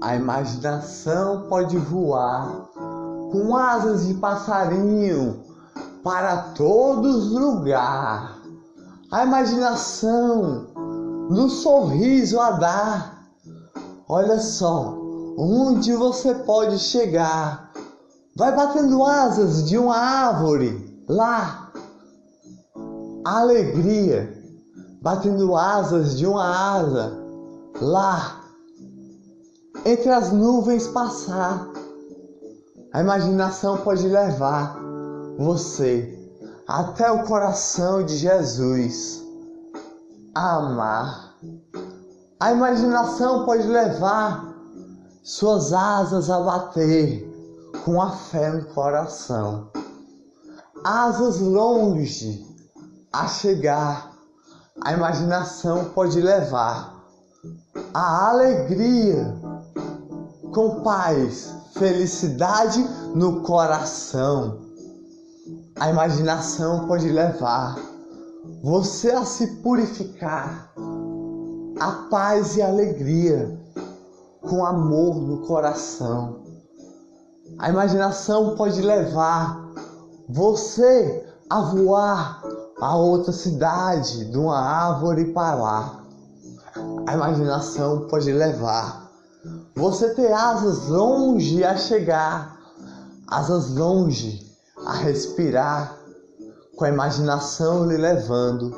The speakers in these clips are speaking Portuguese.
A imaginação pode voar com asas de passarinho para todos lugares. A imaginação no sorriso a dar. Olha só onde você pode chegar. Vai batendo asas de uma árvore lá. Alegria, batendo asas de uma asa lá. Entre as nuvens passar. A imaginação pode levar você até o coração de Jesus a amar. A imaginação pode levar suas asas a bater com a fé no coração. Asas longe a chegar. A imaginação pode levar a alegria com paz, felicidade no coração. A imaginação pode levar você a se purificar, a paz e a alegria com amor no coração. A imaginação pode levar você a voar a outra cidade, de uma árvore para lá. A imaginação pode levar você ter asas longe a chegar, asas longe a respirar, com a imaginação lhe levando,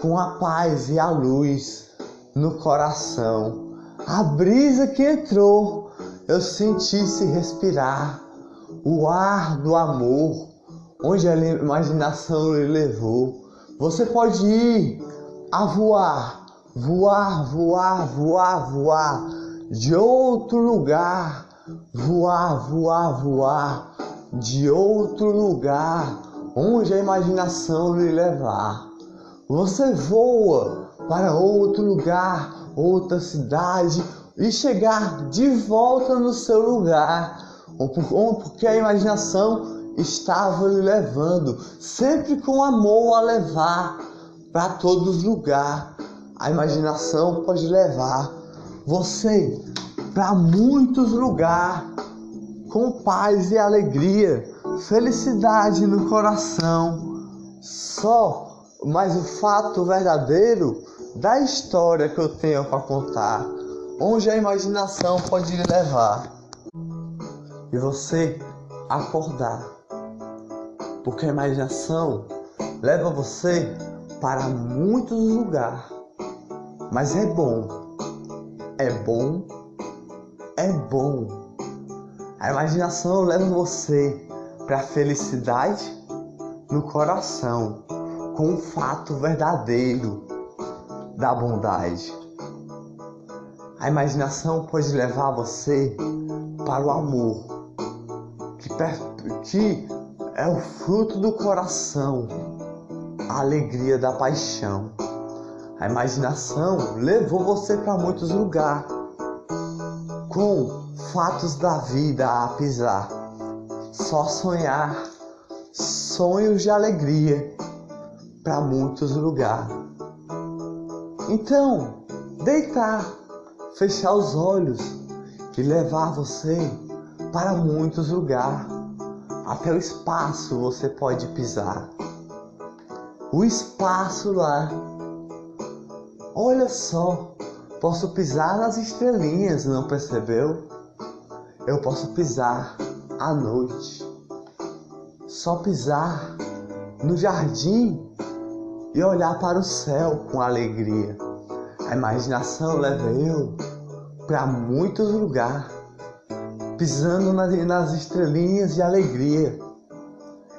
com a paz e a luz no coração. A brisa que entrou, eu senti se respirar, o ar do amor, onde a imaginação lhe levou. Você pode ir a voar, voar, voar, voar, voar de outro lugar, voar, voar, voar, de outro lugar, onde a imaginação lhe levar. Você voa para outro lugar, outra cidade e chegar de volta no seu lugar, porque a imaginação estava lhe levando, sempre com amor a levar para todos os lugares. A imaginação pode levar você para muitos lugares com paz e alegria, felicidade no coração. Só, mas o fato verdadeiro da história que eu tenho para contar, onde a imaginação pode lhe levar. E você acordar. Porque a imaginação leva você para muitos lugares. Mas é bom é bom, é bom. A imaginação leva você para a felicidade no coração, com o fato verdadeiro da bondade. A imaginação pode levar você para o amor, que, que é o fruto do coração, a alegria da paixão. A imaginação levou você para muitos lugares, com fatos da vida a pisar. Só sonhar, sonhos de alegria para muitos lugares. Então, deitar, fechar os olhos e levar você para muitos lugares. Até o espaço você pode pisar. O espaço lá Olha só, posso pisar nas estrelinhas, não percebeu? Eu posso pisar à noite, só pisar no jardim e olhar para o céu com alegria. A imaginação leva eu para muitos lugares, pisando nas estrelinhas de alegria.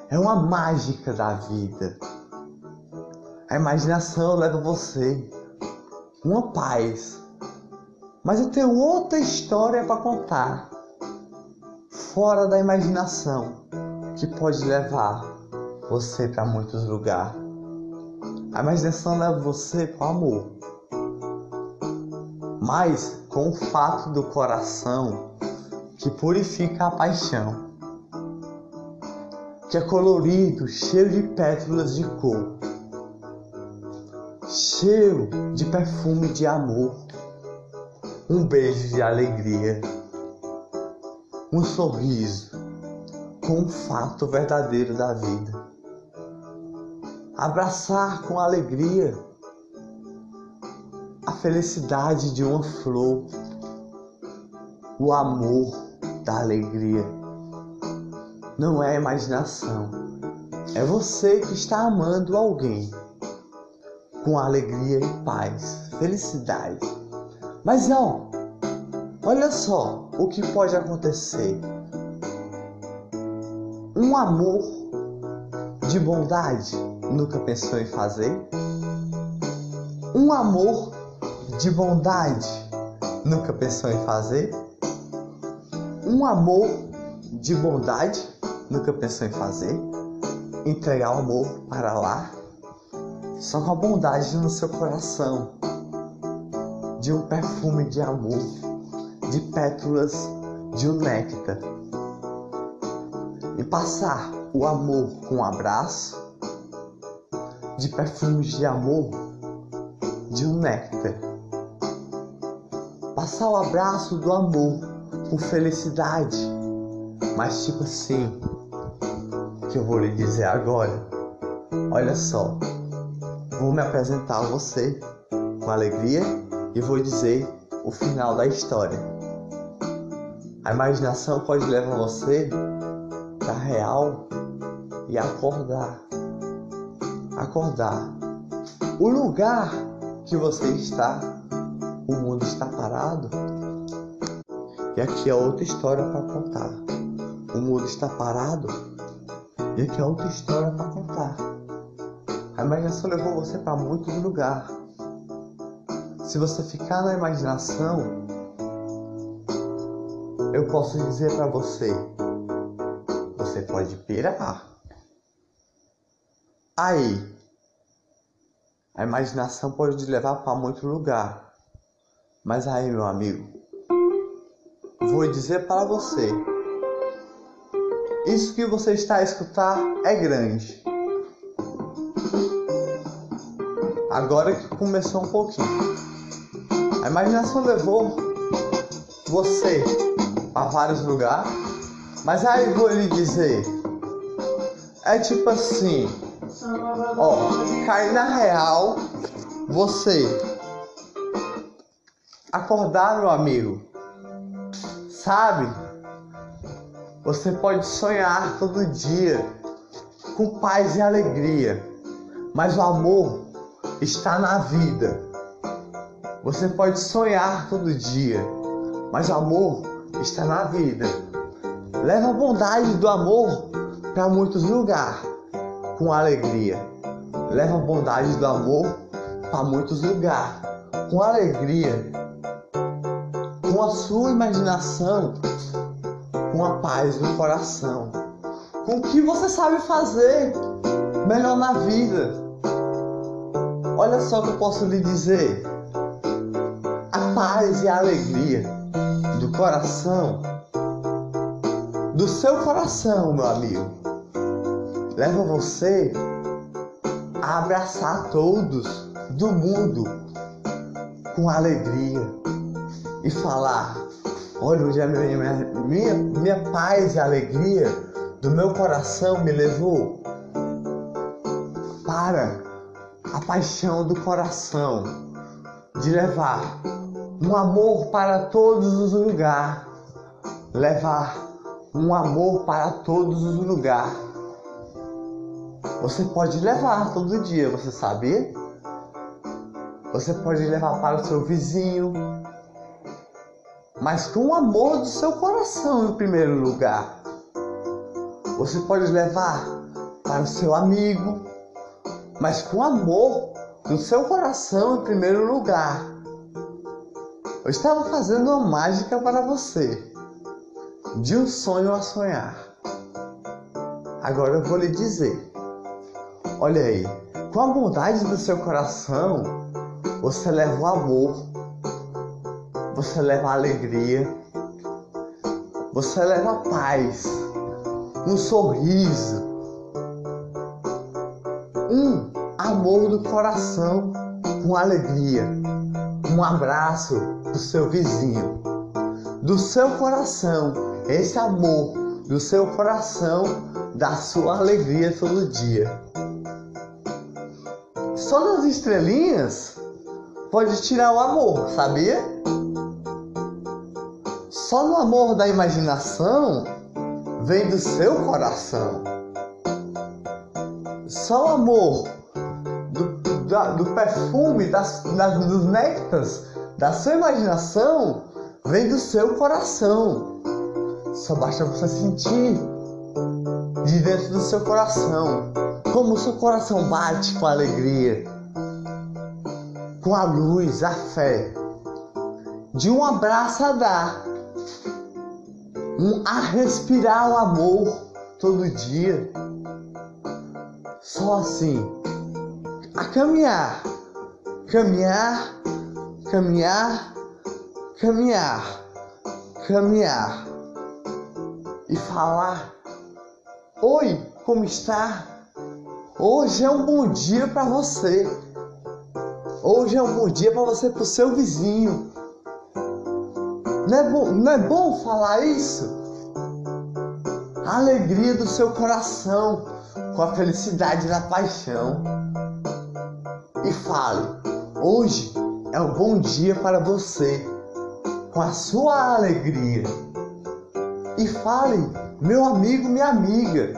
É uma mágica da vida. A imaginação leva você uma paz. Mas eu tenho outra história para contar, fora da imaginação, que pode levar você para muitos lugares. A imaginação leva você para o amor, mas com o fato do coração que purifica a paixão, que é colorido, cheio de pétalas de cor cheio de perfume de amor. um beijo de alegria, um sorriso com um fato verdadeiro da vida. Abraçar com alegria a felicidade de uma flor, o amor da alegria. Não é imaginação, é você que está amando alguém com alegria e paz, felicidade. Mas não, olha só o que pode acontecer. Um amor de bondade nunca pensou em fazer? Um amor de bondade nunca pensou em fazer? Um amor de bondade nunca pensou em fazer? Entregar o amor para lá? Só com a bondade no seu coração, de um perfume de amor, de pétalas de um néctar. E passar o amor com um abraço, de perfumes de amor, de um néctar. Passar o abraço do amor com felicidade, mas tipo assim, que eu vou lhe dizer agora. Olha só, vou me apresentar a você com alegria e vou dizer o final da história. A imaginação pode levar você para real e acordar. Acordar. O lugar que você está, o mundo está parado. E aqui é outra história para contar. O mundo está parado. E aqui é outra história para contar. A imaginação levou você para muitos lugares. Se você ficar na imaginação, eu posso dizer para você, você pode pirar. Aí, a imaginação pode te levar para muito lugar. Mas aí, meu amigo, vou dizer para você, isso que você está a escutar é grande. Agora que começou um pouquinho. A imaginação levou você a vários lugares, mas aí vou lhe dizer, é tipo assim, ó, cair na real, você acordar, meu amigo, sabe? Você pode sonhar todo dia com paz e alegria, mas o amor está na vida. Você pode sonhar todo dia, mas o amor está na vida. Leva a bondade do amor para muitos lugares com alegria. Leva a bondade do amor para muitos lugares com alegria. Com a sua imaginação, com a paz no coração. Com o que você sabe fazer melhor na vida Olha só o que eu posso lhe dizer. A paz e a alegria do coração, do seu coração, meu amigo, leva você a abraçar todos do mundo com alegria e falar: olha, onde a minha, minha, minha paz e alegria do meu coração me levou para a paixão do coração de levar um amor para todos os lugares, levar um amor para todos os lugares. Você pode levar todo dia, você sabia? Você pode levar para o seu vizinho, mas com o amor do seu coração em primeiro lugar. Você pode levar para o seu amigo, mas com amor no seu coração em primeiro lugar. Eu estava fazendo uma mágica para você, de um sonho a sonhar. Agora eu vou lhe dizer: olha aí, com a bondade do seu coração, você leva o amor, você leva a alegria, você leva a paz, um sorriso, um amor do coração, com alegria, um abraço do seu vizinho, do seu coração, esse amor do seu coração, da sua alegria todo dia. Só nas estrelinhas pode tirar o amor, sabia? Só no amor da imaginação vem do seu coração. Só o amor do, do, perfume, das, das, dos néctares da sua imaginação vem do seu coração. Só basta você sentir de dentro do seu coração como o seu coração bate com alegria, com a luz, a fé, de um abraço a dar, um a respirar o amor todo dia. Só assim, a caminhar, caminhar, caminhar, caminhar, caminhar e falar: Oi, como está? Hoje é um bom dia para você. Hoje é um bom dia para você para o seu vizinho. Não é, bom, não é bom falar isso? A alegria do seu coração com a felicidade da paixão. E fale: hoje é um bom dia para você com a sua alegria. E fale, meu amigo, minha amiga,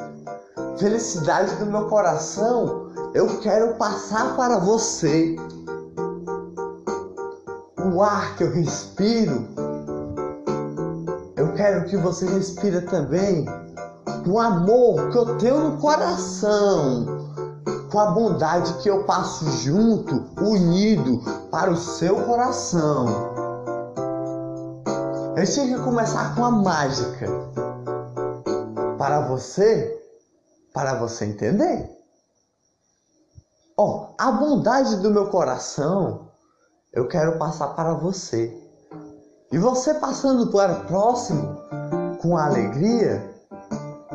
felicidade do meu coração, eu quero passar para você. O ar que eu respiro, eu quero que você respire também. O amor que eu tenho no coração, com a bondade que eu passo junto, unido para o seu coração. Eu tinha que começar com a mágica. Para você, para você entender. Ó, oh, a bondade do meu coração eu quero passar para você. E você passando para o próximo com alegria,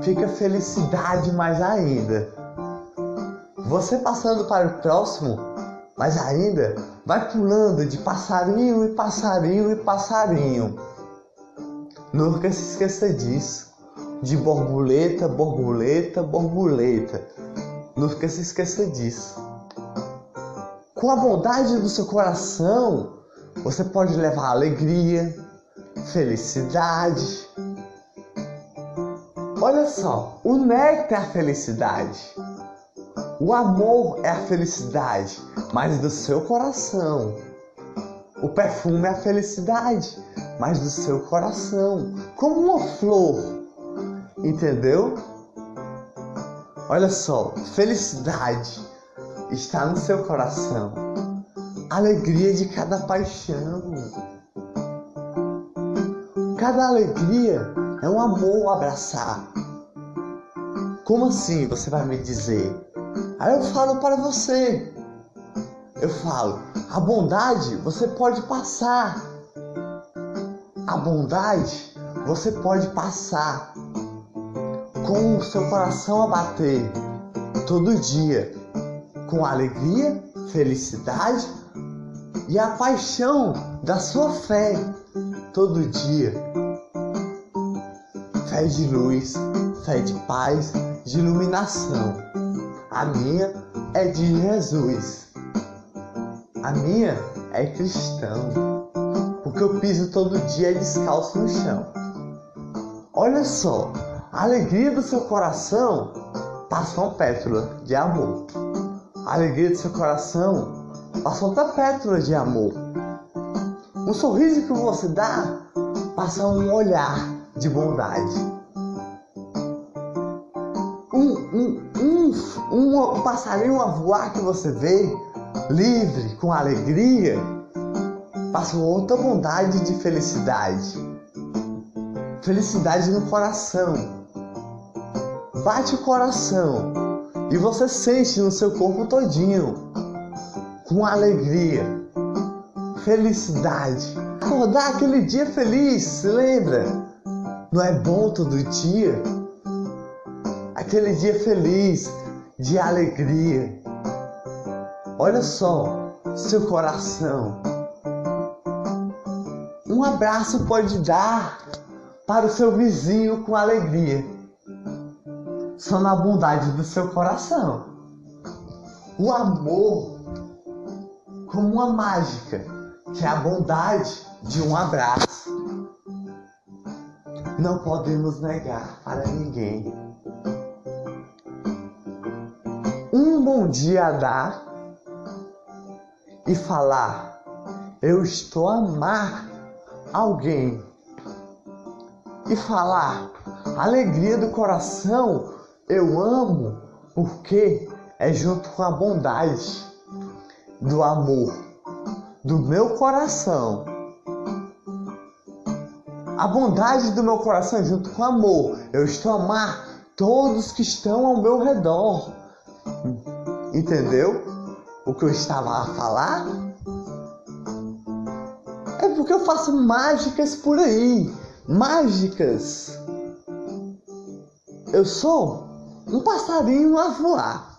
fica felicidade mais ainda. Você passando para o próximo, mais ainda, vai pulando de passarinho e passarinho e passarinho. Nunca se esqueça disso de borboleta, borboleta, borboleta. Nunca se esqueça disso. Com a bondade do seu coração, você pode levar alegria, felicidade. Olha só, o néctar é a felicidade. O amor é a felicidade, mas do seu coração. O perfume é a felicidade, mas do seu coração. Como uma flor Entendeu? Olha só, felicidade está no seu coração. Alegria de cada paixão. Cada alegria é um amor abraçar. Como assim você vai me dizer? Aí eu falo para você. Eu falo, a bondade você pode passar. A bondade você pode passar com o seu coração a bater todo dia, com alegria, felicidade e a paixão da sua fé todo dia. Fé de luz, fé de paz, de iluminação. A minha é de Jesus. A minha é cristão, porque eu piso todo dia descalço no chão. Olha só, a alegria do seu coração passa uma pétala de amor. A alegria do seu coração passa outra pétala de amor. Um sorriso que você dá passa um olhar de bondade. Um, um, um, um, passarinho a voar que você vê, livre, com alegria, passa outra bondade de felicidade. Felicidade no coração bate o coração e você sente no seu corpo todinho com alegria, felicidade. Acordar aquele dia feliz, lembra? Não é bom todo dia? Aquele dia feliz, de alegria. Olha só, seu coração. Um abraço pode dar para o seu vizinho com alegria. Só na bondade do seu coração. O amor como uma mágica, que é a bondade de um abraço. Não podemos negar para ninguém. Um bom dia a dar e falar: Eu estou a amar alguém. E falar: Alegria do coração, eu amo, porque é junto com a bondade do amor do meu coração. A bondade do meu coração junto com o amor. Eu estou a amar todos que estão ao meu redor. Entendeu? O que eu estava a falar? É porque eu faço mágicas por aí. Mágicas. Eu sou um passarinho a voar.